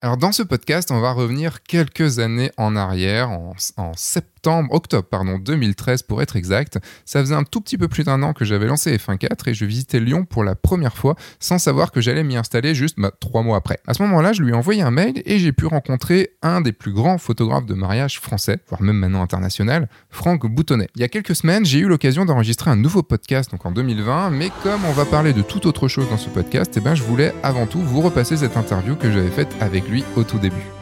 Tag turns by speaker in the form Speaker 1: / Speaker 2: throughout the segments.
Speaker 1: Alors dans ce podcast, on va revenir quelques années en arrière, en, en septembre, octobre pardon, 2013 pour être exact. Ça faisait un tout petit peu plus d'un an que j'avais lancé F1 4 et je visitais Lyon pour la première fois sans savoir que j'allais m'y installer juste bah, trois mois après. À ce moment-là, je lui ai envoyé un mail et j'ai pu rencontrer un des plus grands photographes de mariage français, voire même maintenant international, Franck Boutonnet. Il y a quelques semaines, j'ai eu l'occasion d'enregistrer un nouveau podcast, donc en 2020, mais comme on va parler de toute autre chose dans ce podcast, eh ben, je voulais avant tout vous repasser cette interview que j'avais faite avec lui au tout début.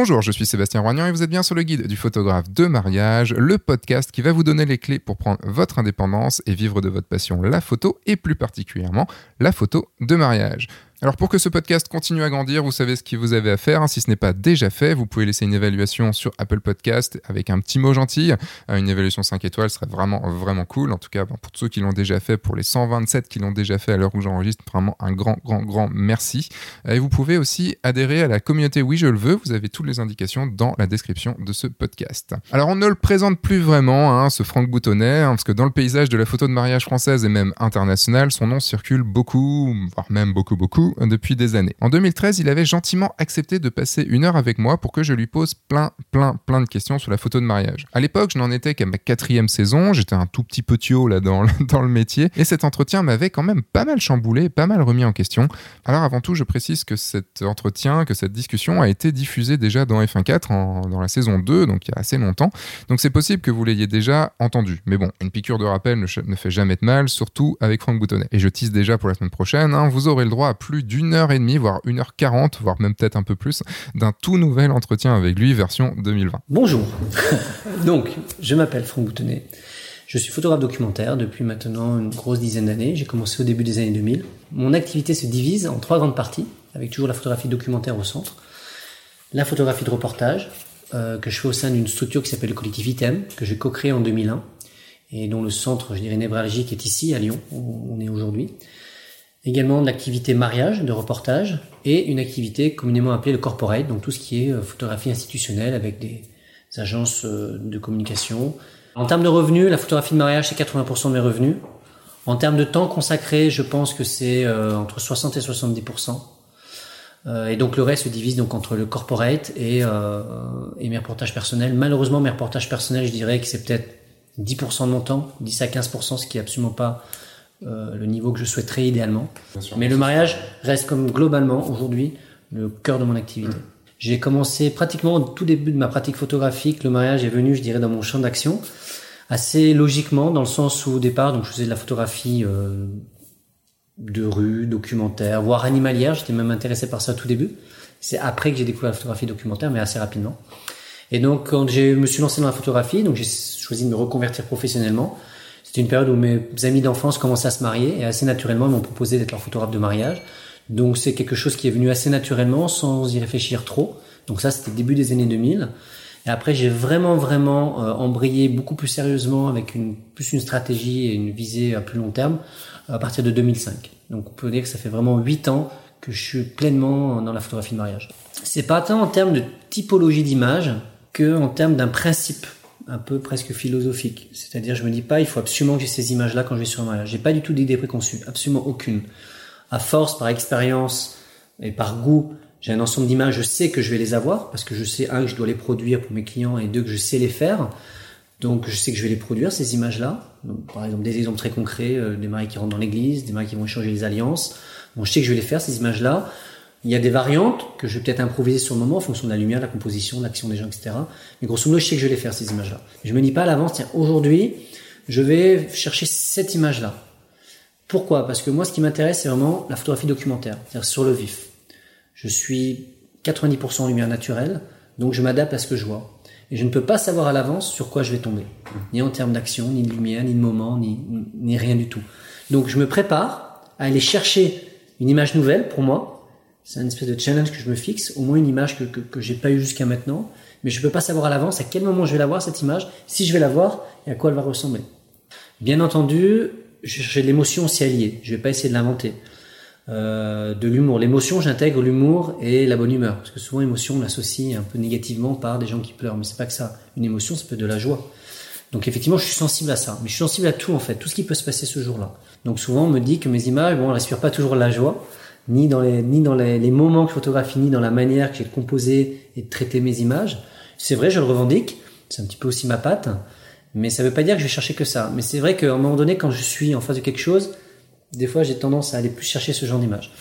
Speaker 1: Bonjour, je suis Sébastien Roignan et vous êtes bien sur le guide du photographe de mariage, le podcast qui va vous donner les clés pour prendre votre indépendance et vivre de votre passion, la photo et plus particulièrement la photo de mariage. Alors pour que ce podcast continue à grandir, vous savez ce qu'il vous avez à faire. Si ce n'est pas déjà fait, vous pouvez laisser une évaluation sur Apple Podcast avec un petit mot gentil. Euh, une évaluation 5 étoiles serait vraiment vraiment cool. En tout cas, pour ceux qui l'ont déjà fait, pour les 127 qui l'ont déjà fait à l'heure où j'enregistre, vraiment un grand grand grand merci. Euh, et vous pouvez aussi adhérer à la communauté Oui je le veux. Vous avez toutes les indications dans la description de ce podcast. Alors on ne le présente plus vraiment, hein, ce Franck Boutonnet, hein, parce que dans le paysage de la photo de mariage française et même internationale, son nom circule beaucoup, voire même beaucoup beaucoup depuis des années. En 2013, il avait gentiment accepté de passer une heure avec moi pour que je lui pose plein, plein, plein de questions sur la photo de mariage. À l'époque, je n'en étais qu'à ma quatrième saison, j'étais un tout petit potio là dans, le métier, et cet entretien m'avait quand même pas mal chamboulé, pas mal remis en question. Alors avant tout, je précise que cet entretien, que cette discussion a été diffusée déjà dans F1 4 dans la saison 2, donc il y a assez longtemps. Donc c'est possible que vous l'ayez déjà entendu. Mais bon, une piqûre de rappel ne, fait jamais de mal, surtout avec Franck Boutonnet. Et je tease déjà pour la semaine prochaine, hein, vous aurez le droit à plus d'une heure et demie, voire une heure quarante, voire même peut-être un peu plus, d'un tout nouvel entretien avec lui, version 2020.
Speaker 2: Bonjour. Donc, je m'appelle Franck Boutonnet. Je suis photographe documentaire depuis maintenant une grosse dizaine d'années. J'ai commencé au début des années 2000. Mon activité se divise en trois grandes parties, avec toujours la photographie documentaire au centre, la photographie de reportage, euh, que je fais au sein d'une structure qui s'appelle le collectif ITEM, que j'ai co-créé en 2001, et dont le centre, je dirais, névralgique est ici, à Lyon, où on est aujourd'hui également de l'activité mariage, de reportage, et une activité communément appelée le corporate, donc tout ce qui est euh, photographie institutionnelle avec des agences euh, de communication. En termes de revenus, la photographie de mariage, c'est 80% de mes revenus. En termes de temps consacré, je pense que c'est euh, entre 60 et 70%. et donc le reste se divise donc entre le corporate et, et mes reportages personnels. Malheureusement, mes reportages personnels, je dirais que c'est peut-être 10% de mon temps, 10 à 15%, ce qui est absolument pas euh, le niveau que je souhaiterais idéalement. Mais le mariage reste comme globalement aujourd'hui le cœur de mon activité. Mm. J'ai commencé pratiquement au tout début de ma pratique photographique. Le mariage est venu, je dirais, dans mon champ d'action assez logiquement, dans le sens où au départ, donc je faisais de la photographie euh, de rue, documentaire, voire animalière. J'étais même intéressé par ça au tout début. C'est après que j'ai découvert la photographie documentaire, mais assez rapidement. Et donc, quand je me suis lancé dans la photographie, donc j'ai choisi de me reconvertir professionnellement. C'était une période où mes amis d'enfance commençaient à se marier et assez naturellement m'ont proposé d'être leur photographe de mariage. Donc c'est quelque chose qui est venu assez naturellement sans y réfléchir trop. Donc ça c'était début des années 2000. Et après j'ai vraiment vraiment euh, embrayé beaucoup plus sérieusement avec une plus une stratégie et une visée à plus long terme à partir de 2005. Donc on peut dire que ça fait vraiment 8 ans que je suis pleinement dans la photographie de mariage. C'est pas tant en termes de typologie d'image que en termes d'un principe un peu presque philosophique. C'est-à-dire, je me dis pas, il faut absolument que j'ai ces images-là quand je vais sur mariage. J'ai pas du tout d'idée préconçue, absolument aucune. À force, par expérience et par goût, j'ai un ensemble d'images, je sais que je vais les avoir parce que je sais un que je dois les produire pour mes clients et deux que je sais les faire. Donc, je sais que je vais les produire ces images-là. Par exemple, des exemples très concrets, euh, des mariés qui rentrent dans l'église, des mariés qui vont échanger les alliances. Bon, je sais que je vais les faire ces images-là. Il y a des variantes que je vais peut-être improviser sur le moment en fonction de la lumière, de la composition, de l'action des gens, etc. Mais grosso modo, je sais que je vais les faire, ces images-là. Je me dis pas à l'avance, tiens, aujourd'hui, je vais chercher cette image-là. Pourquoi? Parce que moi, ce qui m'intéresse, c'est vraiment la photographie documentaire, c'est-à-dire sur le vif. Je suis 90% en lumière naturelle, donc je m'adapte à ce que je vois. Et je ne peux pas savoir à l'avance sur quoi je vais tomber. Ni en termes d'action, ni de lumière, ni de moment, ni, ni rien du tout. Donc je me prépare à aller chercher une image nouvelle pour moi, c'est une espèce de challenge que je me fixe, au moins une image que, que, que j'ai pas eu jusqu'à maintenant, mais je peux pas savoir à l'avance à quel moment je vais la voir cette image, si je vais la voir et à quoi elle va ressembler. Bien entendu, j'ai l'émotion aussi alliée, je vais pas essayer de l'inventer. euh, de l'humour. L'émotion, j'intègre l'humour et la bonne humeur. Parce que souvent, l'émotion, on l'associe un peu négativement par des gens qui pleurent. Mais c'est pas que ça. Une émotion, ça peut être de la joie. Donc effectivement, je suis sensible à ça. Mais je suis sensible à tout, en fait. Tout ce qui peut se passer ce jour-là. Donc souvent, on me dit que mes images, bon, elles respirent pas toujours la joie. Ni dans les, ni dans les, moments que je photographie, ni dans la manière que j'ai de composer et de traiter mes images. C'est vrai, je le revendique. C'est un petit peu aussi ma patte. Mais ça veut pas dire que je vais chercher que ça. Mais c'est vrai qu'à un moment donné, quand je suis en face de quelque chose, des fois, j'ai tendance à aller plus chercher ce genre d'image.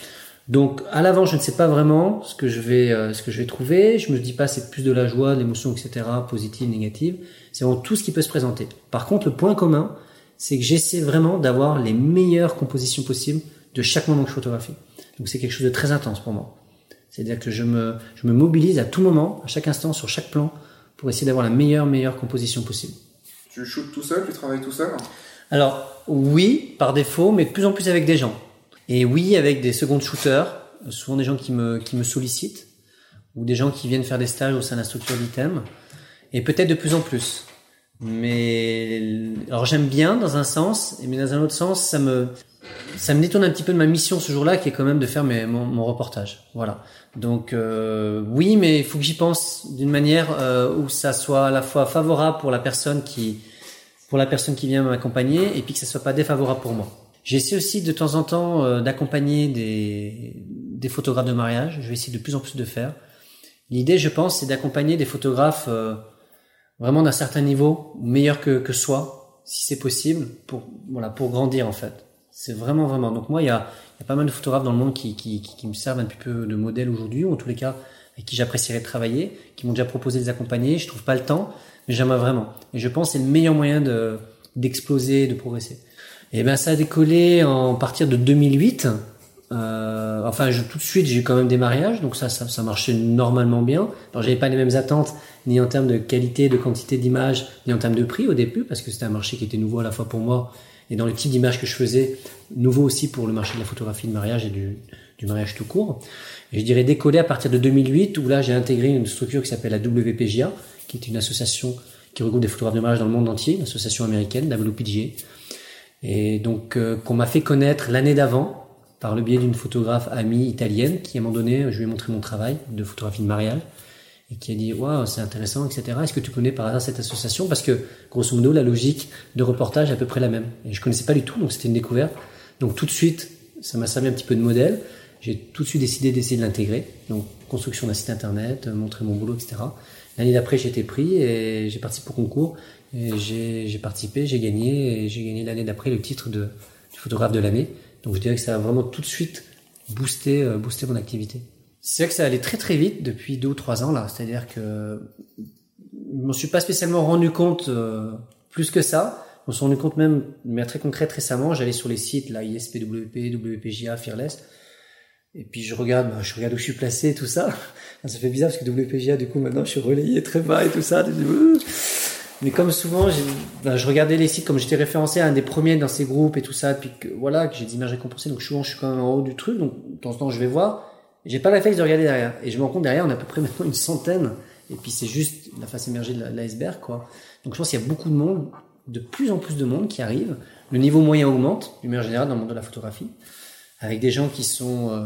Speaker 2: Donc, à l'avant, je ne sais pas vraiment ce que je vais, euh, ce que je vais trouver. Je me dis pas c'est plus de la joie, de l'émotion, etc., positive, négative. C'est vraiment tout ce qui peut se présenter. Par contre, le point commun, c'est que j'essaie vraiment d'avoir les meilleures compositions possibles de chaque moment que je photographie. Donc, c'est quelque chose de très intense pour moi. C'est-à-dire que je me, je me mobilise à tout moment, à chaque instant, sur chaque plan, pour essayer d'avoir la meilleure, meilleure composition possible.
Speaker 1: Tu shootes tout seul, tu travailles tout seul
Speaker 2: alors oui, par défaut, mais de plus en plus avec des gens. Et oui, avec des secondes shooters, souvent des gens qui me, qui me sollicitent, ou des gens qui viennent faire des stages au sein de la structure d'ITEM, et peut-être de plus en plus. Mais alors j'aime bien dans un sens, mais dans un autre sens, ça me ça me détourne un petit peu de ma mission ce jour-là, qui est quand même de faire mon, mon reportage. Voilà. Donc euh, oui, mais il faut que j'y pense d'une manière euh, où ça soit à la fois favorable pour la personne qui pour la personne qui vient m'accompagner et puis que ça soit pas défavorable pour moi. J'essaie aussi de temps en temps euh, d'accompagner des, des photographes de mariage. Je vais essayer de plus en plus de faire. L'idée, je pense, c'est d'accompagner des photographes euh, vraiment d'un certain niveau, meilleurs que, que soi, si c'est possible, pour voilà, pour grandir en fait. C'est vraiment vraiment. Donc moi, il y a, y a pas mal de photographes dans le monde qui, qui, qui me servent un petit peu de modèle aujourd'hui, ou en tous les cas avec qui j'apprécierais travailler, qui m'ont déjà proposé de les accompagner. Je trouve pas le temps, mais j'aimerais vraiment. Et je pense que c'est le meilleur moyen de d'exploser, de progresser. Et ben ça a décollé en partir de 2008. Euh, enfin, je, tout de suite, j'ai eu quand même des mariages, donc ça, ça, ça marchait normalement bien. Alors, j'avais pas les mêmes attentes, ni en termes de qualité, de quantité d'images, ni en termes de prix au début, parce que c'était un marché qui était nouveau à la fois pour moi et dans le type d'image que je faisais, nouveau aussi pour le marché de la photographie de mariage et du, du mariage tout court. Et je dirais décoller à partir de 2008, où là, j'ai intégré une structure qui s'appelle la WPGA, qui est une association qui regroupe des photographes de mariage dans le monde entier, une association américaine, WPGA, et donc euh, qu'on m'a fait connaître l'année d'avant par le biais d'une photographe amie italienne qui à un moment donné, je lui ai montré mon travail de photographie de mariage et qui a dit waouh c'est intéressant etc. Est-ce que tu connais par hasard cette association? Parce que grosso modo la logique de reportage est à peu près la même et je connaissais pas du tout donc c'était une découverte donc tout de suite ça m'a servi un petit peu de modèle j'ai tout de suite décidé d'essayer de l'intégrer donc construction d'un site internet montrer mon boulot etc. L'année d'après, j'ai été pris et j'ai participé au concours. Et j'ai participé, j'ai gagné et j'ai gagné l'année d'après le titre de du photographe de l'année. Donc je dirais que ça a vraiment tout de suite boosté, euh, boosté mon activité. C'est vrai que ça allait très très vite depuis deux ou trois ans là. C'est-à-dire que je m'en suis pas spécialement rendu compte euh, plus que ça. Me suis rendu compte même, mais très concrète récemment, j'allais sur les sites là, ISPWP, WPGA, Fearless et puis je regarde, bah, je regarde où je suis placé, tout ça. Ça fait bizarre parce que WPGA, du coup, maintenant, je suis relayé très bas et tout ça. Mais comme souvent, bah, je regardais les sites, comme j'étais référencé à un des premiers dans ces groupes et tout ça, puis que voilà, que j'ai des images récompensées, donc souvent je suis quand même en haut du truc, donc de temps en temps je vais voir. J'ai pas la de regarder derrière. Et je me rends compte derrière, on a à peu près maintenant une centaine. Et puis c'est juste la face émergée de l'iceberg, quoi. Donc je pense qu'il y a beaucoup de monde, de plus en plus de monde qui arrive. Le niveau moyen augmente, du meilleur général, dans le monde de la photographie, avec des gens qui sont euh,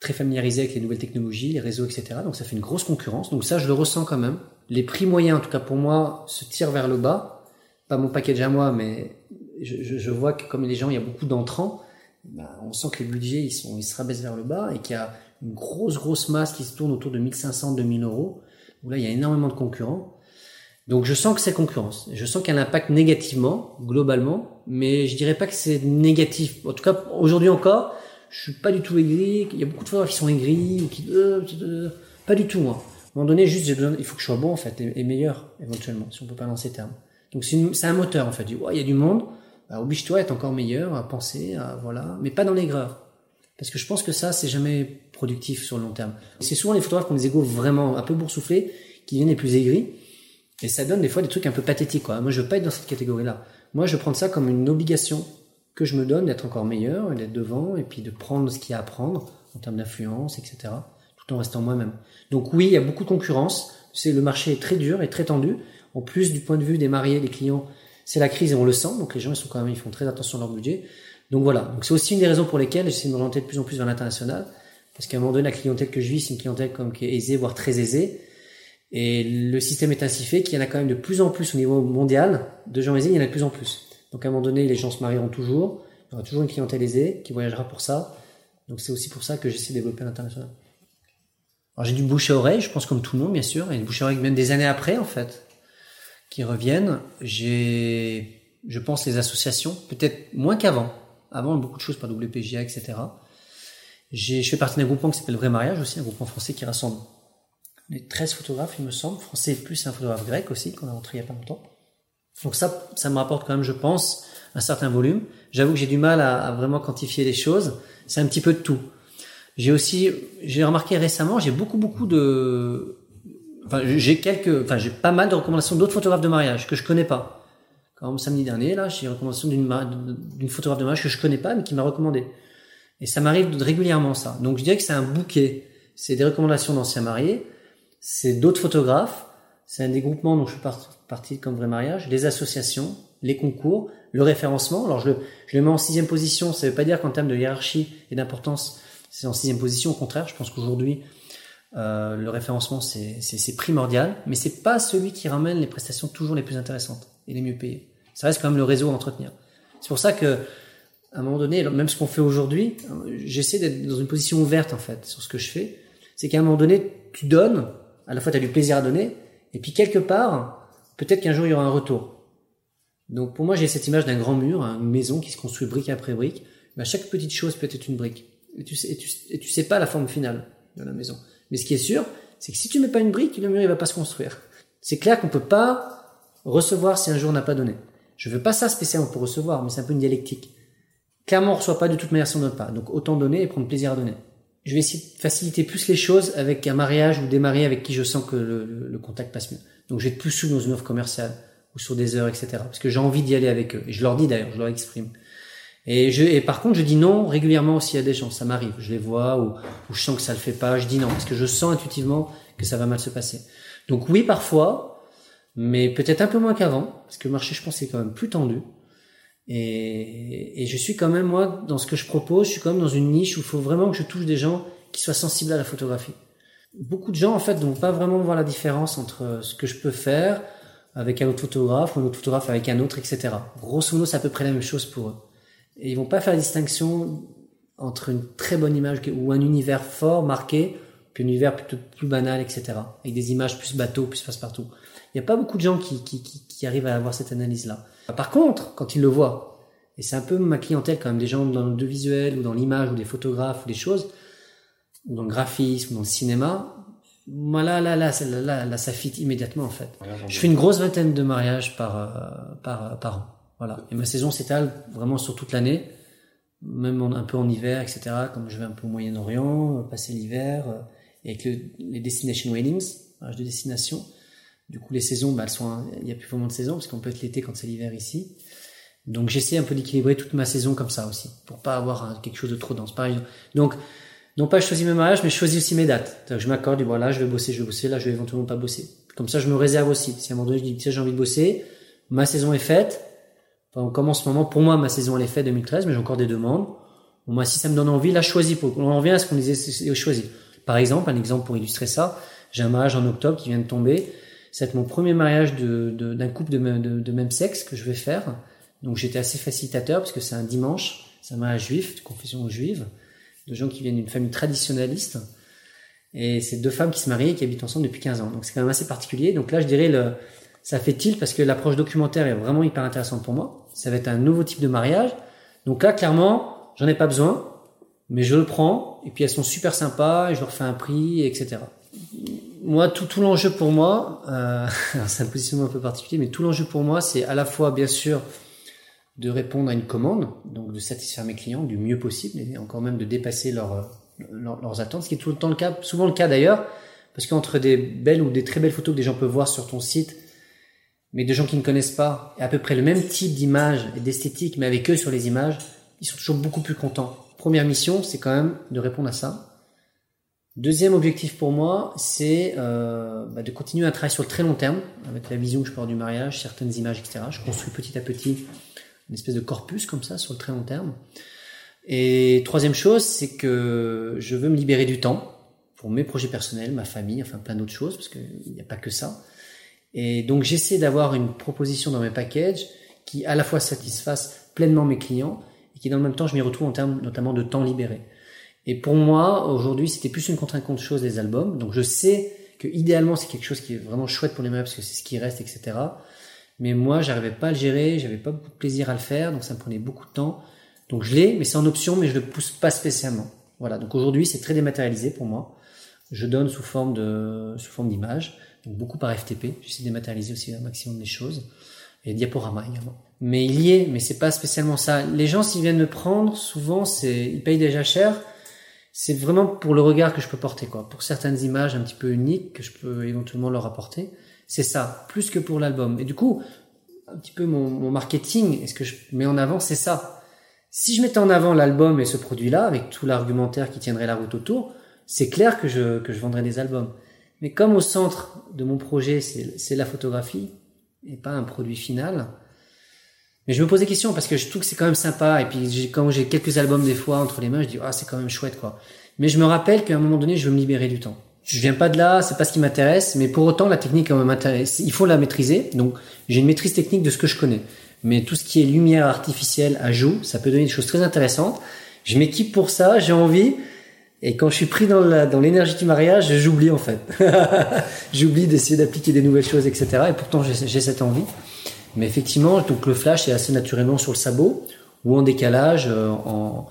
Speaker 2: très familiarisé avec les nouvelles technologies, les réseaux, etc. Donc ça fait une grosse concurrence. Donc ça, je le ressens quand même. Les prix moyens, en tout cas pour moi, se tirent vers le bas. Pas mon package à moi, mais je vois que comme les gens, il y a beaucoup d'entrants, bah, on sent que les budgets, ils, sont, ils se rabaissent vers le bas et qu'il y a une grosse, grosse masse qui se tourne autour de 1500, 2000 euros. Où là, il y a énormément de concurrents. Donc je sens que c'est concurrence. Je sens qu'elle impacte négativement, globalement, mais je dirais pas que c'est négatif. En tout cas, aujourd'hui encore, je suis pas du tout aigri. Il y a beaucoup de photographes qui sont aigris, qui, euh, euh, pas du tout moi. À un moment donné, juste besoin, il faut que je sois bon en fait et, meilleur éventuellement, si on peut pas dans ces termes. Donc c'est un moteur en fait. il y a du monde, bah, oblige-toi à être encore meilleur, à penser, à voilà, mais pas dans l'aigreur. Parce que je pense que ça, c'est jamais productif sur le long terme. C'est souvent les photographes qui ont des égos vraiment un peu boursouflés, qui viennent les plus aigris. Et ça donne des fois des trucs un peu pathétiques, quoi. Moi, je veux pas être dans cette catégorie-là. Moi, je prends ça comme une obligation que je me donne d'être encore meilleur, d'être devant, et puis de prendre ce qu'il y a à prendre en termes d'influence, etc., tout en restant moi-même. Donc oui, il y a beaucoup de concurrence. C'est le marché est très dur et très tendu. En plus du point de vue des mariés, des clients, c'est la crise et on le sent. Donc les gens ils sont font très attention à leur budget. Donc voilà, c'est aussi une des raisons pour lesquelles j'essaie de m'orienter de plus en plus vers l'international, parce qu'à un moment donné, la clientèle que je vis, c'est une clientèle comme qui est aisée, voire très aisée, et le système est ainsi fait qu'il y en a quand même de plus en plus au niveau mondial de gens aisés, il y en a de plus en plus. Donc à un moment donné, les gens se marieront toujours, il y aura toujours une clientèle aisée qui voyagera pour ça. Donc c'est aussi pour ça que j'essaie de développer l'international. Alors j'ai du bouche à oreille, je pense comme tout le monde bien sûr, et du bouche à oreille même des années après en fait, qui reviennent. J'ai, je pense, les associations, peut-être moins qu'avant. Avant, beaucoup de choses par WPGA, etc. J'ai, je fais partie d'un groupement qui s'appelle Vrai Mariage aussi, un groupement français qui rassemble les 13 photographes, il me semble, français plus un photographe grec aussi, qu'on a rentré il y a pas longtemps. Donc ça, ça me rapporte quand même, je pense, un certain volume. J'avoue que j'ai du mal à, à, vraiment quantifier les choses. C'est un petit peu de tout. J'ai aussi, j'ai remarqué récemment, j'ai beaucoup, beaucoup de, enfin, j'ai quelques, enfin, j'ai pas mal de recommandations d'autres photographes de mariage que je connais pas. Comme samedi dernier, là, j'ai une recommandation d'une, photographe de mariage que je connais pas, mais qui m'a recommandé. Et ça m'arrive régulièrement, ça. Donc, je dirais que c'est un bouquet. C'est des recommandations d'anciens mariés, c'est d'autres photographes, c'est un des groupements dont je fais partie comme vrai mariage, les associations, les concours, le référencement. Alors je le, je le mets en sixième position, ça veut pas dire qu'en termes de hiérarchie et d'importance, c'est en sixième position. Au contraire, je pense qu'aujourd'hui, euh, le référencement, c'est primordial, mais c'est pas celui qui ramène les prestations toujours les plus intéressantes et les mieux payées. Ça reste quand même le réseau à entretenir. C'est pour ça que, à un moment donné, même ce qu'on fait aujourd'hui, j'essaie d'être dans une position ouverte en fait sur ce que je fais. C'est qu'à un moment donné, tu donnes, à la fois tu as du plaisir à donner, et puis quelque part, peut-être qu'un jour il y aura un retour. Donc pour moi, j'ai cette image d'un grand mur, hein, une maison qui se construit brique après brique. Mais chaque petite chose peut être une brique. Et tu, sais, et tu sais pas la forme finale de la maison. Mais ce qui est sûr, c'est que si tu mets pas une brique, le mur il va pas se construire. C'est clair qu'on peut pas recevoir si un jour on n'a pas donné. Je veux pas ça spécialement pour recevoir, mais c'est un peu une dialectique. Clairement, on reçoit pas de toute manière si on donne pas. Donc autant donner et prendre plaisir à donner. Je vais essayer de faciliter plus les choses avec un mariage ou des mariés avec qui je sens que le, contact passe mieux. Donc je vais être plus souple dans une offre commerciale ou sur des heures, etc. Parce que j'ai envie d'y aller avec eux. Et je leur dis d'ailleurs, je leur exprime. Et, je, et par contre, je dis non régulièrement s'il y a des gens. Ça m'arrive. Je les vois ou, ou, je sens que ça le fait pas. Je dis non parce que je sens intuitivement que ça va mal se passer. Donc oui, parfois, mais peut-être un peu moins qu'avant parce que le marché, je pense, est quand même plus tendu. Et, et je suis quand même moi dans ce que je propose, je suis quand même dans une niche où il faut vraiment que je touche des gens qui soient sensibles à la photographie. Beaucoup de gens en fait ne vont pas vraiment voir la différence entre ce que je peux faire avec un autre photographe ou un autre photographe avec un autre, etc. Grosso modo, c'est à peu près la même chose pour eux. Et ils vont pas faire la distinction entre une très bonne image ou un univers fort, marqué, puis un univers plutôt plus banal, etc. Avec des images plus bateau, plus passe-partout. Il n'y a pas beaucoup de gens qui, qui, qui, qui arrivent à avoir cette analyse-là. Par contre, quand ils le voient, et c'est un peu ma clientèle quand même, des gens dans le visuel ou dans l'image ou des photographes ou des choses, ou dans le graphisme ou dans le cinéma, voilà, là, là, là, là, là, ça fit immédiatement en fait. je fais une grosse vingtaine de mariages par, euh, par, par an. Voilà. Et ma saison s'étale vraiment sur toute l'année, même un peu en hiver, etc. Comme je vais un peu au Moyen-Orient, passer l'hiver, euh, et avec le, les destination weddings, mariage de destination. Du coup, les saisons, bah, elles sont, il n'y a plus vraiment de saison parce qu'on peut être l'été quand c'est l'hiver ici. Donc, j'essaie un peu d'équilibrer toute ma saison comme ça aussi, pour pas avoir quelque chose de trop dense. Pareil. Donc, non pas je choisis mes mariages, mais je choisis aussi mes dates. Je m'accorde, voilà, je vais bosser, je vais bosser, là je vais éventuellement pas bosser. Comme ça, je me réserve aussi. Si à un moment donné je dis tiens j'ai envie de bosser, ma saison est faite. Comme en ce moment, pour moi ma saison elle est faite 2013, mais j'ai encore des demandes. Bon, moi si ça me donne envie, là choisis. Pour, on revient à ce qu'on disait, choisir. Par exemple, un exemple pour illustrer ça, j'ai un mariage en octobre qui vient de tomber. C'est mon premier mariage de, d'un couple de, de, de, même sexe que je vais faire. Donc j'étais assez facilitateur parce que c'est un dimanche, c'est un mariage juif, de confession juive de gens qui viennent d'une famille traditionnaliste. Et c'est deux femmes qui se marient et qui habitent ensemble depuis 15 ans. Donc c'est quand même assez particulier. Donc là, je dirais, le, ça fait tilt parce que l'approche documentaire est vraiment hyper intéressante pour moi. Ça va être un nouveau type de mariage. Donc là, clairement, j'en ai pas besoin, mais je le prends. Et puis elles sont super sympas et je leur fais un prix, etc. Moi, tout, tout l'enjeu pour moi, euh, c'est un positionnement un peu particulier, mais tout l'enjeu pour moi, c'est à la fois, bien sûr, de répondre à une commande, donc de satisfaire mes clients du mieux possible et encore même de dépasser leur, leurs attentes, ce qui est tout le temps le cas, souvent le cas d'ailleurs, parce qu'entre des belles ou des très belles photos que des gens peuvent voir sur ton site, mais de gens qui ne connaissent pas, et à peu près le même type d'image et d'esthétique, mais avec eux sur les images, ils sont toujours beaucoup plus contents. Première mission, c'est quand même de répondre à ça. Deuxième objectif pour moi, c'est euh, bah de continuer à travailler sur le très long terme, avec la vision que je porte du mariage, certaines images, etc. Je construis petit à petit une espèce de corpus comme ça sur le très long terme. Et troisième chose, c'est que je veux me libérer du temps pour mes projets personnels, ma famille, enfin plein d'autres choses, parce qu'il n'y a pas que ça. Et donc j'essaie d'avoir une proposition dans mes packages qui à la fois satisfasse pleinement mes clients et qui dans le même temps je m'y retrouve en termes notamment de temps libéré. Et pour moi aujourd'hui c'était plus une contre contre chose des albums. Donc je sais que idéalement c'est quelque chose qui est vraiment chouette pour les meubles parce que c'est ce qui reste etc. Mais moi j'arrivais pas à le gérer, j'avais pas beaucoup de plaisir à le faire donc ça me prenait beaucoup de temps. Donc je l'ai mais c'est en option mais je le pousse pas spécialement. Voilà donc aujourd'hui c'est très dématérialisé pour moi. Je donne sous forme de sous forme d'image donc beaucoup par FTP. J'essaie de dématérialiser aussi un maximum des choses et diaporama également. Mais il y est, mais c'est pas spécialement ça. Les gens s'ils viennent me prendre, souvent c'est ils payent déjà cher. C'est vraiment pour le regard que je peux porter quoi. Pour certaines images un petit peu uniques que je peux éventuellement leur apporter, c'est ça, plus que pour l'album. Et du coup, un petit peu mon, mon marketing, est-ce que je mets en avant, c'est ça. Si je mettais en avant l'album et ce produit-là, avec tout l'argumentaire qui tiendrait la route autour, c'est clair que je, que je vendrais des albums. Mais comme au centre de mon projet, c'est la photographie et pas un produit final, mais je me pose des questions parce que je trouve que c'est quand même sympa. Et puis quand j'ai quelques albums des fois entre les mains, je dis ah c'est quand même chouette quoi. Mais je me rappelle qu'à un moment donné, je veux me libérer du temps. Je viens pas de là, c'est pas ce qui m'intéresse, mais pour autant la technique m'intéresse. Il faut la maîtriser. Donc j'ai une maîtrise technique de ce que je connais. Mais tout ce qui est lumière artificielle à joue, ça peut donner des choses très intéressantes. Je m'équipe pour ça, j'ai envie. Et quand je suis pris dans l'énergie du mariage, j'oublie en fait. j'oublie d'essayer d'appliquer des nouvelles choses, etc. Et pourtant, j'ai cette envie. Mais effectivement, donc le flash est assez naturellement sur le sabot ou en décalage, euh, en,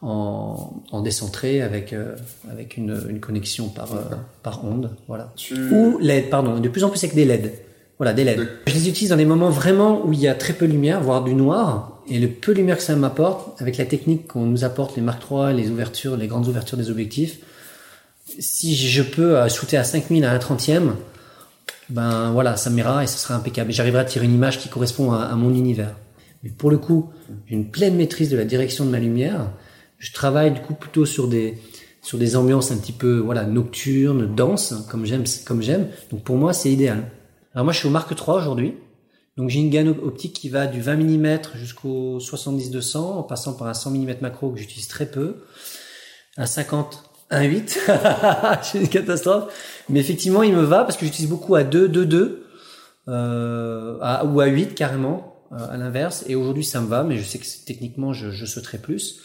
Speaker 2: en, en, décentré avec euh, avec une, une, connexion par euh, par onde, voilà. Ou LED, pardon. De plus en plus avec des LED. Voilà, des LED. Je les utilise dans des moments vraiment où il y a très peu de lumière, voire du noir, et le peu de lumière que ça m'apporte, avec la technique qu'on nous apporte, les Mark III, les ouvertures, les grandes ouvertures des objectifs, si je peux euh, shooter à 5000 à un trentième, ben voilà, ça m'ira et ce sera impeccable. Et j'arriverai à tirer une image qui correspond à, mon univers. Mais pour le coup, j'ai une pleine maîtrise de la direction de ma lumière. Je travaille du coup plutôt sur des sur des ambiances un petit peu voilà nocturnes, denses, comme j'aime comme j'aime. Donc pour moi, c'est idéal. Alors moi, je suis au Mark III aujourd'hui. Donc j'ai une gamme optique qui va du 20 mm jusqu'au 70-200 en passant par un 100 mm macro que j'utilise très peu, un 50, un 8, c'est une catastrophe. Mais effectivement, il me va parce que j'utilise beaucoup à 2, 2, 2 euh, ou à 8 carrément euh, à l'inverse. Et aujourd'hui, ça me va, mais je sais que techniquement, je, je sauterai plus.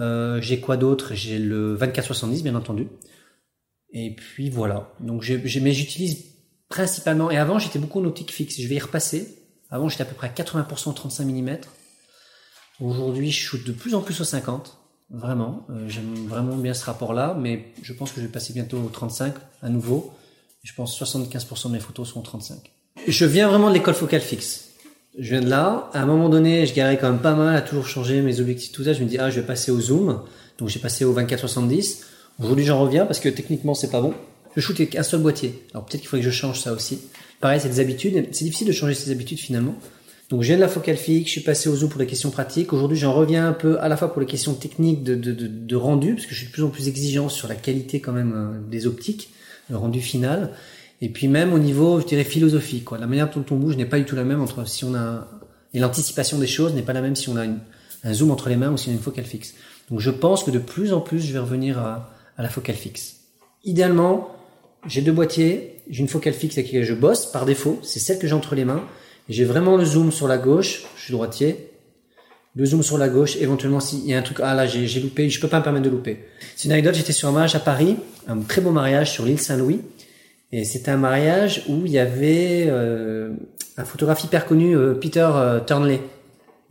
Speaker 2: Euh, j'ai quoi d'autre? J'ai le 24-70 bien entendu. Et puis voilà. Donc j'ai, mais j'utilise principalement. Et avant, j'étais beaucoup en optique fixe. Je vais y repasser. Avant, j'étais à peu près à 80% 35 mm. Aujourd'hui, je shoot de plus en plus au 50. Vraiment. Euh, j'aime vraiment bien ce rapport-là. Mais je pense que je vais passer bientôt au 35 à nouveau. Je pense 75% de mes photos sont au 35. Je viens vraiment de l'école focale fixe. Je viens de là. À un moment donné, je garais quand même pas mal à toujours changer mes objectifs, tout ça. Je me dis, ah, je vais passer au zoom. Donc, j'ai passé au 24-70. Aujourd'hui, j'en reviens parce que techniquement, c'est pas bon je shoot avec un seul boîtier. Alors peut-être qu'il faudrait que je change ça aussi. Pareil, c'est des habitudes. C'est difficile de changer ses habitudes finalement. Donc viens de la focale fixe, je suis passé au zoom pour les questions pratiques. Aujourd'hui, j'en reviens un peu à la fois pour les questions techniques de, rendu, parce que je suis de plus en plus exigeant sur la qualité quand même euh, des optiques, le rendu final. Et puis même au niveau, je dirais, philosophique. La manière dont on bouge n'est pas du tout la même entre si on a... Et l'anticipation des choses n'est pas la même si on a un zoom entre les mains ou si on a une focale fixe. Donc je pense que de plus en plus, je vais revenir à, à la focale fixe. Idéalement, j'ai deux boîtiers, j'ai une focale fixe avec laquelle je bosse par défaut, c'est celle que j'ai entre les mains. J'ai vraiment le zoom sur la gauche, je suis droitier. Le zoom sur la gauche, éventuellement s'il y a un truc, ah là j'ai loupé, je peux pas me permettre de louper. C'est une anecdote, j'étais sur un mariage à Paris, un très beau mariage sur l'île Saint-Louis. Et c'était un mariage où il y avait euh, un photographe hyper connu, euh, Peter euh, Turnley.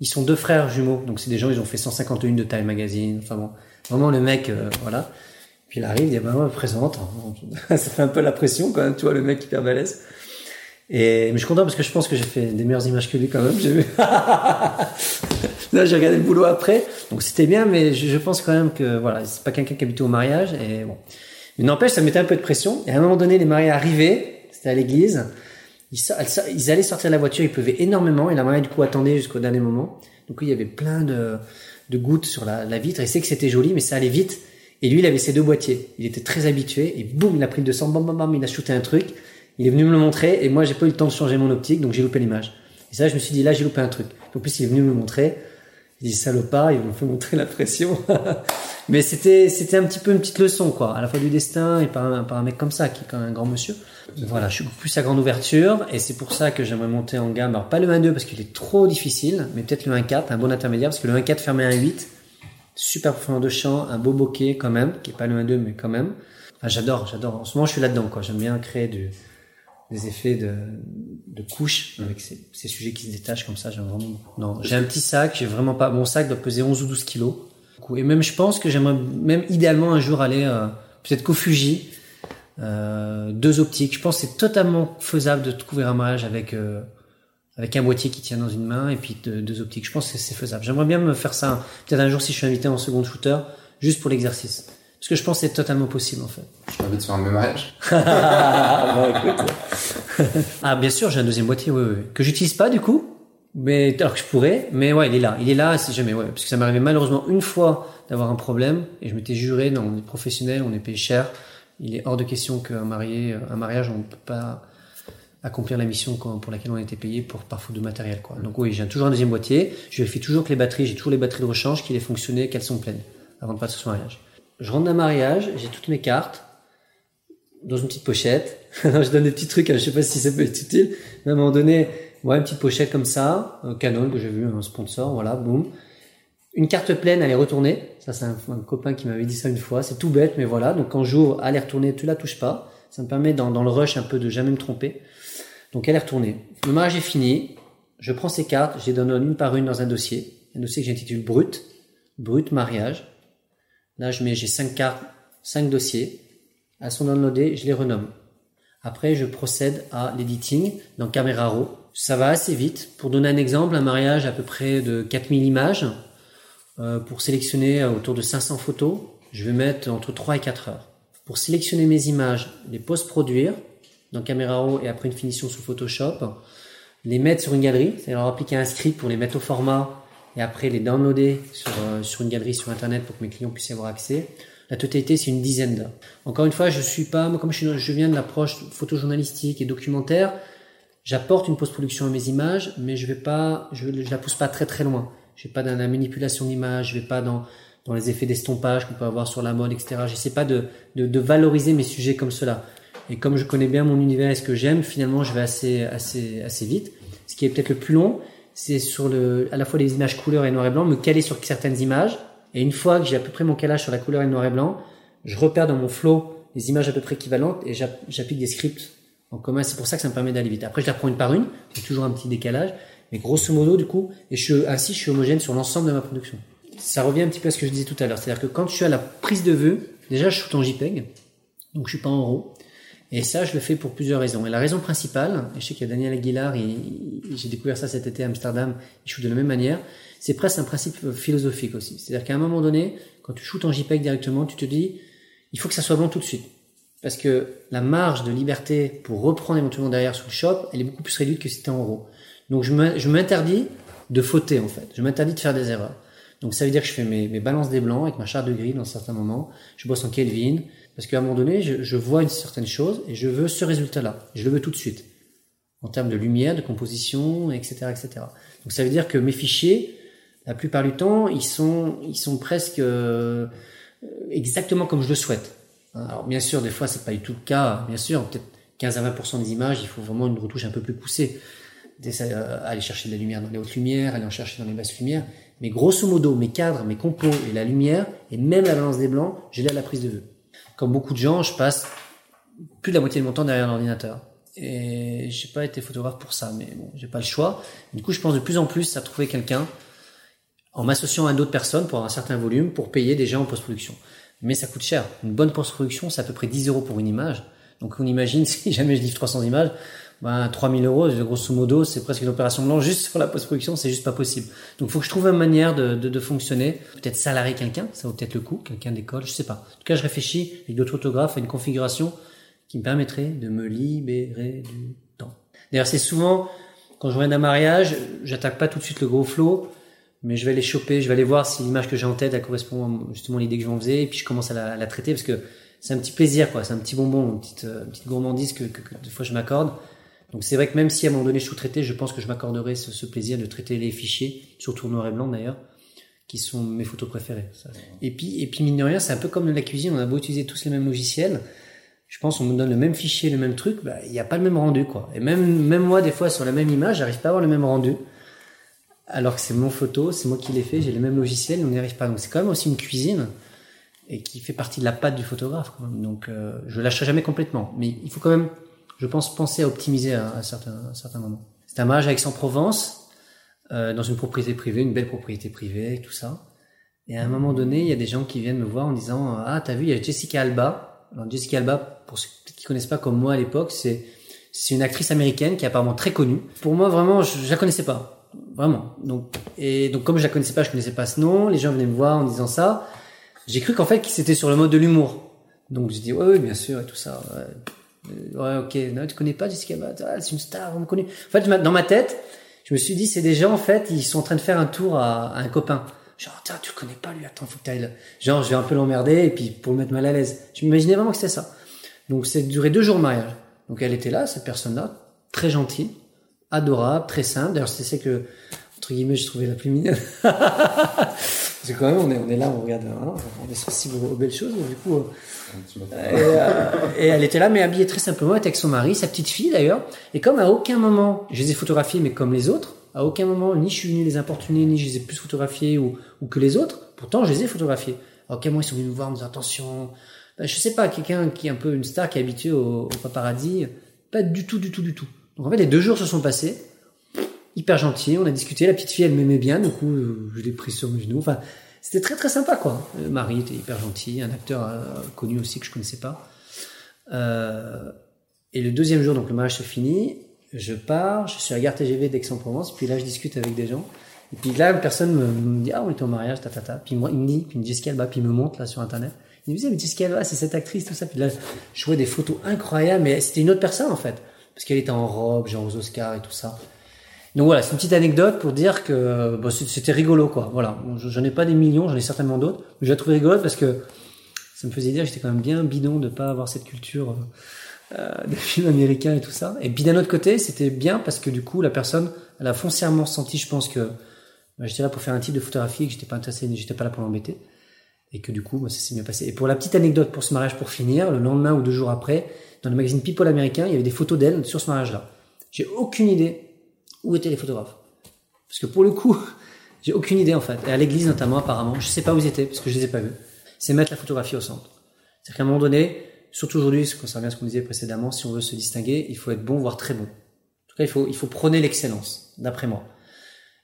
Speaker 2: Ils sont deux frères jumeaux, donc c'est des gens, ils ont fait 151 de Time Magazine. Enfin bon, vraiment le mec, voilà. Puis il arrive, il dit, bah, moi, présente. ça fait un peu la pression, quand même, tu vois, le mec hyper balèze. Et, mais je suis content parce que je pense que j'ai fait des meilleures images que lui, quand même. J'ai vu. Là, j'ai regardé le boulot après. Donc, c'était bien, mais je, pense quand même que, voilà, c'est pas quelqu'un qui habitait au mariage. Et bon. Mais n'empêche, ça mettait un peu de pression. Et à un moment donné, les mariés arrivaient. C'était à l'église. Ils, allaient sortir de la voiture, ils pleuvaient énormément. Et la mariée, du coup, attendait jusqu'au dernier moment. Donc, il y avait plein de, gouttes sur la, la vitre. Et c'est que c'était joli, mais ça allait vite. Et lui, il avait ses deux boîtiers. Il était très habitué et boum, il a pris le 200, bam, bam, bam, il a shooté un truc. Il est venu me le montrer et moi, j'ai pas eu le temps de changer mon optique, donc j'ai loupé l'image. Et ça, je me suis dit, là, j'ai loupé un truc. En plus, il est venu me montrer. Il dit salopard, ils m'ont fait montrer la pression. Mais c'était c'était un petit peu une petite leçon quoi, à la fois du destin et par un, par un mec comme ça qui est quand même un grand monsieur. Voilà, je suis plus à grande ouverture et c'est pour ça que j'aimerais monter en gamme. Alors pas le 1.2 parce qu'il est trop difficile, mais peut-être le 1.4, un bon intermédiaire parce que le 1.4 fermé à 1.8, super profondeur de champ, un beau bokeh quand même, qui est pas le 1.2 mais quand même. Enfin, j'adore, j'adore. En ce moment, je suis là-dedans quoi. J'aime bien créer des effets de, de couches avec ces, ces, sujets qui se détachent comme ça. J'aime vraiment. Non, j'ai un petit sac. J'ai vraiment pas. Mon sac doit peser 11 ou 12 kilos. Et même, je pense que j'aimerais même idéalement un jour aller euh, peut-être qu'au Fuji, euh, deux optiques. Je pense que c'est totalement faisable de trouver un mariage avec euh, avec un boîtier qui tient dans une main et puis deux, optiques. Je pense que c'est faisable. J'aimerais bien me faire ça peut-être un jour si je suis invité en second shooter, juste pour l'exercice. Parce que je pense que c'est totalement possible en fait.
Speaker 1: Je t'invite sur un même mariage.
Speaker 2: ah bien sûr, j'ai un deuxième boîtier, oui, oui. que j'utilise pas du coup, mais alors que je pourrais, mais ouais, il est là, il est là, si jamais, ouais, parce que ça m'est arrivé malheureusement une fois d'avoir un problème et je m'étais juré, non, on est professionnel, on est payé cher, il est hors de question qu'un marié, un mariage, on ne peut pas accomplir la mission pour laquelle on a été payé pour par faute de matériel, quoi. Donc oui, j'ai toujours un deuxième boîtier, je vérifie toujours que les batteries, j'ai toujours les batteries de rechange, qu'il est fonctionné, qu'elles sont pleines, avant de passer sur mariage je rentre d'un mariage, j'ai toutes mes cartes dans une petite pochette. je donne des petits trucs, hein, je sais pas si ça peut être utile. Mais à un moment donné, ouais, une petite pochette comme ça, un Canon que j'ai vu, un sponsor, voilà, boum. Une carte pleine, elle est retournée. Ça, c'est un, copain qui m'avait dit ça une fois. C'est tout bête, mais voilà. Donc quand j'ouvre, elle est retournée, tu la touches pas. Ça me permet dans, dans le rush un peu de jamais me tromper. Donc elle est retournée. Le mariage est fini. Je prends ces cartes, je les donne une par une dans un dossier. Un dossier que j'intitule Brut. Brut mariage. Là, je mets, j'ai cinq cartes, cinq dossiers. Elles sont downloadées, je les renomme. Après, je procède à l'editing dans Camera Raw. Ça va assez vite. Pour donner un exemple, un mariage à peu près de 4000 images. Euh, pour sélectionner autour de 500 photos, je vais mettre entre 3 et 4 heures. Pour sélectionner mes images, les post-produire dans Camera Raw et après une finition sous Photoshop, les mettre sur une galerie, c'est-à-dire appliquer un script pour les mettre au format et après les downloader sur, euh, sur une galerie sur internet pour que mes clients puissent y avoir accès. La totalité, c'est une dizaine d'heures. Encore une fois, je suis pas, comme je, viens de l'approche photojournalistique et documentaire, j'apporte une post-production à mes images, mais je vais pas, je, je la pousse pas très très loin. Je vais pas dans la manipulation d'images, je vais pas dans, dans les effets d'estompage qu'on peut avoir sur la mode, etc. J'essaie pas de, de, de, valoriser mes sujets comme cela. Et comme je connais bien mon univers et ce que j'aime, finalement, je vais assez, assez, assez vite. Ce qui est peut-être le plus long, c'est sur le, à la fois les images couleur et noir et blanc, me caler sur certaines images. Et une fois que j'ai à peu près mon calage sur la couleur et noir et blanc, je repère dans mon flow les images à peu près équivalentes et j'applique des scripts en commun. C'est pour ça que ça me permet d'aller vite. Après, je la prends une par une. J'ai toujours un petit décalage. Mais grosso modo, du coup, et je, ainsi, je suis homogène sur l'ensemble de ma production. Ça revient un petit peu à ce que je disais tout à l'heure. C'est-à-dire que quand je suis à la prise de vue, déjà, je shoot en JPEG. Donc, je suis pas en RAW. Et ça, je le fais pour plusieurs raisons. Et la raison principale, et je sais qu'il y a Daniel Aguilar, et, j'ai découvert ça cet été à Amsterdam, il shoot de la même manière, c'est presque un principe philosophique aussi. C'est-à-dire qu'à un moment donné, quand tu shootes en JPEG directement, tu te dis, il faut que ça soit bon tout de suite. Parce que la marge de liberté pour reprendre éventuellement derrière sous le shop, elle est beaucoup plus réduite que si c'était en RAW. Donc je m'interdis de fauter en fait. Je m'interdis de faire des erreurs. Donc ça veut dire que je fais mes, mes balances des blancs avec ma charte de gris dans certains moments. Je bosse en Kelvin. Parce qu'à un moment donné, je, vois une certaine chose et je veux ce résultat-là. Je le veux tout de suite. En termes de lumière, de composition, etc., etc. Donc ça veut dire que mes fichiers, la plupart du temps, ils sont, ils sont presque euh, exactement comme je le souhaite. Alors bien sûr, des fois, c'est pas du tout le cas. Bien sûr, peut-être 15 à 20% des images, il faut vraiment une retouche un peu plus poussée. Euh, aller chercher de la lumière dans les hautes lumières, aller en chercher dans les basses lumières. Mais grosso modo, mes cadres, mes compos et la lumière, et même la balance des blancs, j'ai l'ai à la prise de vue comme beaucoup de gens, je passe plus de la moitié de mon temps derrière l'ordinateur. Et j'ai pas été photographe pour ça, mais bon, j'ai pas le choix. Du coup, je pense de plus en plus à trouver quelqu'un en m'associant à d'autres personnes pour avoir un certain volume pour payer des gens en post-production. Mais ça coûte cher. Une bonne post-production, c'est à peu près 10 euros pour une image. Donc on imagine si jamais je livre 300 images, ben, 3000 euros, grosso modo, c'est presque une opération blanche juste sur la post-production, c'est juste pas possible. Donc, faut que je trouve une manière de, de, de fonctionner. Peut-être salarier quelqu'un, ça vaut peut-être le coup, quelqu'un d'école, je sais pas. En tout cas, je réfléchis avec d'autres photographes à une configuration qui me permettrait de me libérer du temps. D'ailleurs, c'est souvent, quand je reviens d'un mariage, j'attaque pas tout de suite le gros flow, mais je vais aller choper, je vais aller voir si l'image que j'ai en tête, elle correspond justement à l'idée que j'en faisais, et puis je commence à la, la traiter parce que c'est un petit plaisir, quoi. C'est un petit bonbon, une petite, euh, une petite gourmandise que, que, que des fois je m'accorde Donc c'est vrai que même si à un moment donné je sous-traitais, je pense que je m'accorderais ce, plaisir de traiter les fichiers, surtout noir et blanc d'ailleurs, qui sont mes photos préférées. Et puis, et puis mine de rien, c'est un peu comme la cuisine, on a beau utiliser tous les mêmes logiciels, je pense on me donne le même fichier, le même truc, bah, il n'y a pas le même rendu quoi. Et même, même moi des fois sur la même image, j'arrive pas à avoir le même rendu. Alors que c'est mon photo, c'est moi qui l'ai fait, j'ai les mêmes logiciels, on n'y arrive pas. Donc c'est quand même aussi une cuisine et qui fait partie de la patte du photographe. Quand même. Donc euh, je lâcherai jamais complètement, mais il faut quand même, je pense, penser à optimiser à, à certains, à certains moments. C'est un mariage avec Aix-en-Provence, euh, dans une propriété privée, une belle propriété privée, tout ça. Et à un moment donné, il y a des gens qui viennent me voir en disant ah t'as vu il y a Jessica Alba. Alors Jessica Alba, pour ceux qui connaissent pas comme moi à l'époque, c'est c'est une actrice américaine qui est apparemment très connue. Pour moi vraiment, je, je la connaissais pas vraiment. Donc et donc comme je la connaissais pas, je connaissais pas ce nom. Les gens venaient me voir en disant ça. J'ai cru qu'en fait c'était sur le mode de l'humour. Donc j'ai dit ouais, ouais bien sûr et tout ça. Ouais ok. Non, tu connais pas Jessica Alba ah, C'est une star, on me connaît. En fait, dans ma tête, je me suis dit c'est des gens en fait, ils sont en train de faire un tour à, un copain. Genre, tiens, tu le connais pas lui, attends, faut que t'ailles là. Genre, je vais un peu l'emmerder et puis pour le mettre mal à l'aise. Je m'imaginais vraiment que c'était ça. Donc, c'est duré deux jours de mariage. Donc, elle était là, cette personne-là, très gentille, adorable, très simple. D'ailleurs, c'est ça que, entre guillemets, je trouvais la plus mignonne. Parce que quand même, on est, on est là, on regarde, hein, on est sensible aux, belles choses. Du coup, euh, et, euh, et, elle était là, mais habillée très simplement, elle était avec son mari, sa petite fille d'ailleurs. Et comme à aucun moment, je les ai photographiés, mais comme les autres, à aucun moment, ni je suis venu les importuner, ni je les ai plus photographiés ou, ou que les autres. Pourtant, je les ai photographiés. À aucun moment, ils sont venus me voir, me dire attention. Ben, je sais pas, quelqu'un qui est un peu une star, qui est habitué au, au paparazzi. Pas du tout, du tout, du tout. Donc en fait, les deux jours se sont passés. Hyper gentil, on a discuté. La petite fille, elle m'aimait bien, du coup, je l'ai prise sur mes genoux. Enfin, c'était très très sympa, quoi. Le mari était hyper gentil, un acteur euh, connu aussi que je connaissais pas. Euh, et le deuxième jour, donc le mariage se finit je pars, je suis à la gare TGV d'Aix-en-Provence, puis là je discute avec des gens. Et puis là, une personne me, me dit, ah, on est au mariage, ta, ta, ta. Puis moi, il me dit, puis une Jessica Alba, puis il me montre là sur Internet. Il me dit, mais Jessica Alba, c'est cette actrice, tout ça. Puis là, je vois des photos incroyables, mais c'était une autre personne en fait. Parce qu'elle était en robe, genre aux Oscars et tout ça. Donc voilà, c'est une petite anecdote pour dire que bon, c'était rigolo quoi. Voilà, j'en ai pas des millions, j'en ai certainement d'autres, mais je la trouve rigolote parce que ça me faisait dire que j'étais quand même bien bidon de pas avoir cette culture euh, des films américains et tout ça. Et puis d'un autre côté, c'était bien parce que du coup, la personne, elle a foncièrement senti, je pense que bah, j'étais là pour faire un type de photographie, que j'étais pas intéressé, j'étais pas là pour l'embêter, et que du coup, bah, ça s'est bien passé. Et pour la petite anecdote pour ce mariage, pour finir, le lendemain ou deux jours après, dans le magazine People américain, il y avait des photos d'elle sur ce mariage-là. J'ai aucune idée où étaient les photographes, parce que pour le coup, j'ai aucune idée en fait. Et à l'église notamment, apparemment, je sais pas où ils étaient parce que je les ai pas vus. C'est mettre la photographie au centre. C'est qu'à un moment donné, surtout aujourd'hui, ça revient à ce qu'on disait précédemment, si on veut se distinguer, il faut être bon, voire très bon. En tout cas, il faut, il faut prôner l'excellence, d'après moi.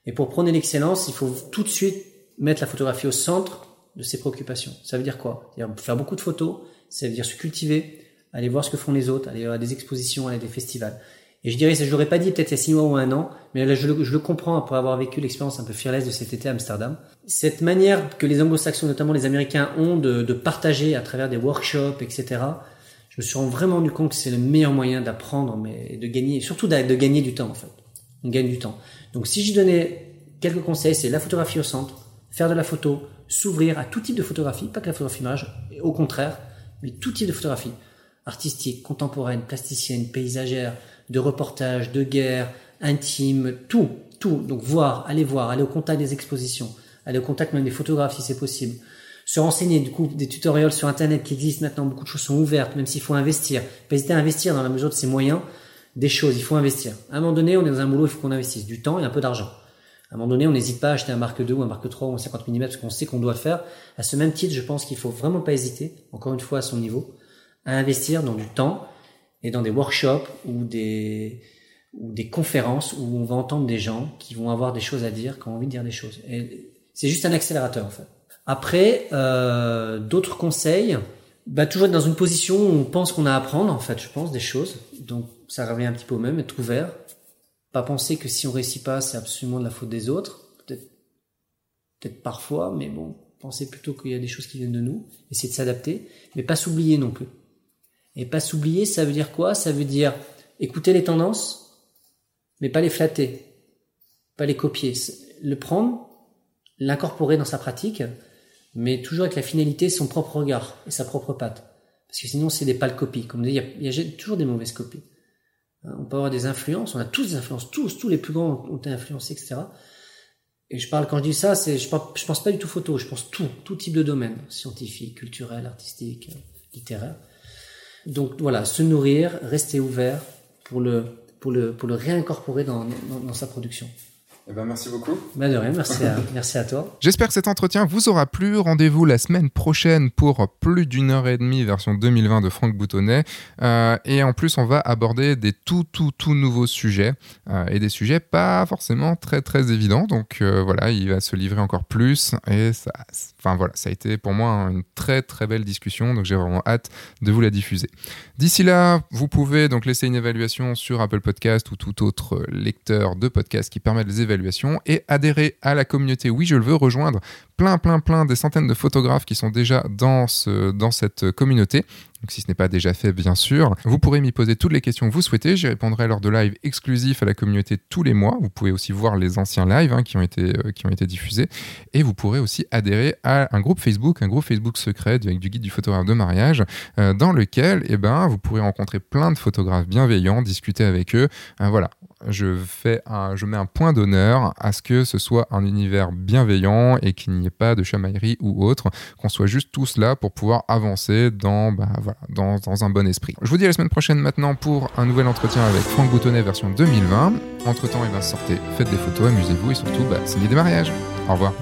Speaker 2: Et pour prôner l'excellence, il faut tout de suite mettre la photographie au centre de ses préoccupations. Ça veut dire quoi? Dire Faire beaucoup de photos, ça veut dire se cultiver, aller voir ce que font les autres, aller à des expositions, aller à des festivals. Et je dirais, je l'aurais pas dit peut-être il y a six mois ou un an, mais là je le, je le comprends après avoir vécu l'expérience un peu fearless de cet été à Amsterdam. Cette manière que les anglo-saxons, notamment les américains, ont de, de, partager à travers des workshops, etc. Je me suis vraiment rendu compte que c'est le meilleur moyen d'apprendre, mais de gagner, surtout de, de, gagner du temps en fait. On gagne du temps. Donc si je donnais quelques conseils, c'est la photographie au centre, faire de la photo, s'ouvrir à tout type de photographie, pas que la photographie image, au contraire, mais tout type de photographie, artistique, contemporaine, plasticienne, paysagère, de reportages, de guerre, intime, tout, tout. Donc voir, aller voir, aller au contact des expositions, aller au contact même des photographes si c'est possible. Se renseigner, du coup, des tutoriels sur Internet qui existent maintenant, beaucoup de choses sont ouvertes, même s'il faut investir. Pas hésiter à investir dans la mesure de ses moyens, des choses, il faut investir. À un moment donné, on est dans un boulot, il faut qu'on investisse du temps et un peu d'argent. À un moment donné, on n'hésite pas à acheter un Mark II ou un Mark III ou un 50 mm parce qu'on sait qu'on doit le faire. À ce même titre, je pense qu'il faut vraiment pas hésiter, encore une fois à son niveau, à investir dans du temps et dans des workshops ou des, conférences où on va entendre des gens qui vont avoir des choses à dire, qui ont envie de dire des choses. C'est juste un accélérateur en fait. Après, euh, d'autres conseils, bah, toujours être dans une position où on pense qu'on a à apprendre en fait, je pense, des choses. Donc ça revient un petit peu au même, être ouvert. Pas penser que si on réussit pas, c'est absolument de la faute des autres. Peut-être, peut-être parfois, mais bon, penser plutôt qu'il y a des choses qui viennent de nous, essayer de s'adapter, mais pas s'oublier non plus. Et pas s'oublier, ça veut dire quoi? Ça veut dire écouter les tendances, mais pas les flatter, pas les copier. Le prendre, l'incorporer dans sa pratique, mais toujours avec la finalité son propre regard et sa propre patte. Parce que sinon, c'est des pâles copies. Comme dit, il y, a, toujours des mauvaises copies. On peut avoir des influences, on a tous des influences, tous, tous les plus grands ont été influencés, etc. Et je parle, quand je dis ça, je, pense, je pense pas du tout photo, je pense tout, tout type de domaine, scientifique, culturel, artistique, littéraire. Donc voilà, se nourrir, rester ouvert pour le, pour le, pour le réincorporer dans, dans, dans sa production.
Speaker 1: Eh ben, merci beaucoup.
Speaker 2: Ben de rien, merci à, merci à toi.
Speaker 1: J'espère que cet entretien vous aura plu. Rendez-vous la semaine prochaine pour plus d'une heure et demie version 2020 de Franck Boutonnet. Euh, et en plus, on va aborder des tout, tout, tout nouveaux sujets euh, et des sujets pas forcément très, très évidents. Donc euh, voilà, il va se livrer encore plus. Et ça, enfin voilà, ça a été pour moi une très, très belle discussion. Donc j'ai vraiment hâte de vous la diffuser. D'ici là, vous pouvez donc laisser une évaluation sur Apple Podcast ou tout autre lecteur de podcast qui permet de les évaluer et adhérer à la communauté. Oui, je le veux rejoindre plein, plein, plein des centaines de photographes qui sont déjà dans, ce, dans cette communauté. Donc, si ce n'est pas déjà fait, bien sûr, vous pourrez m'y poser toutes les questions que vous souhaitez. J'y répondrai lors de live exclusifs à la communauté tous les mois. Vous pouvez aussi voir les anciens lives hein, qui, ont été, euh, qui ont été diffusés. Et vous pourrez aussi adhérer à un groupe Facebook, un groupe Facebook secret avec du guide du photographe de mariage, euh, dans lequel eh ben, vous pourrez rencontrer plein de photographes bienveillants, discuter avec eux. Euh, voilà, je, fais un, je mets un point d'honneur à ce que ce soit un univers bienveillant et qu'il n'y ait pas de chamaillerie ou autre, qu'on soit juste tous là pour pouvoir avancer dans, bah, un bon esprit. Je vous dis à la semaine prochaine maintenant pour un nouvel entretien avec Franck Boutonnet version 2020. Entre temps, il va sortir, faites des photos, amusez-vous et surtout, bah, signez des mariages. Au revoir.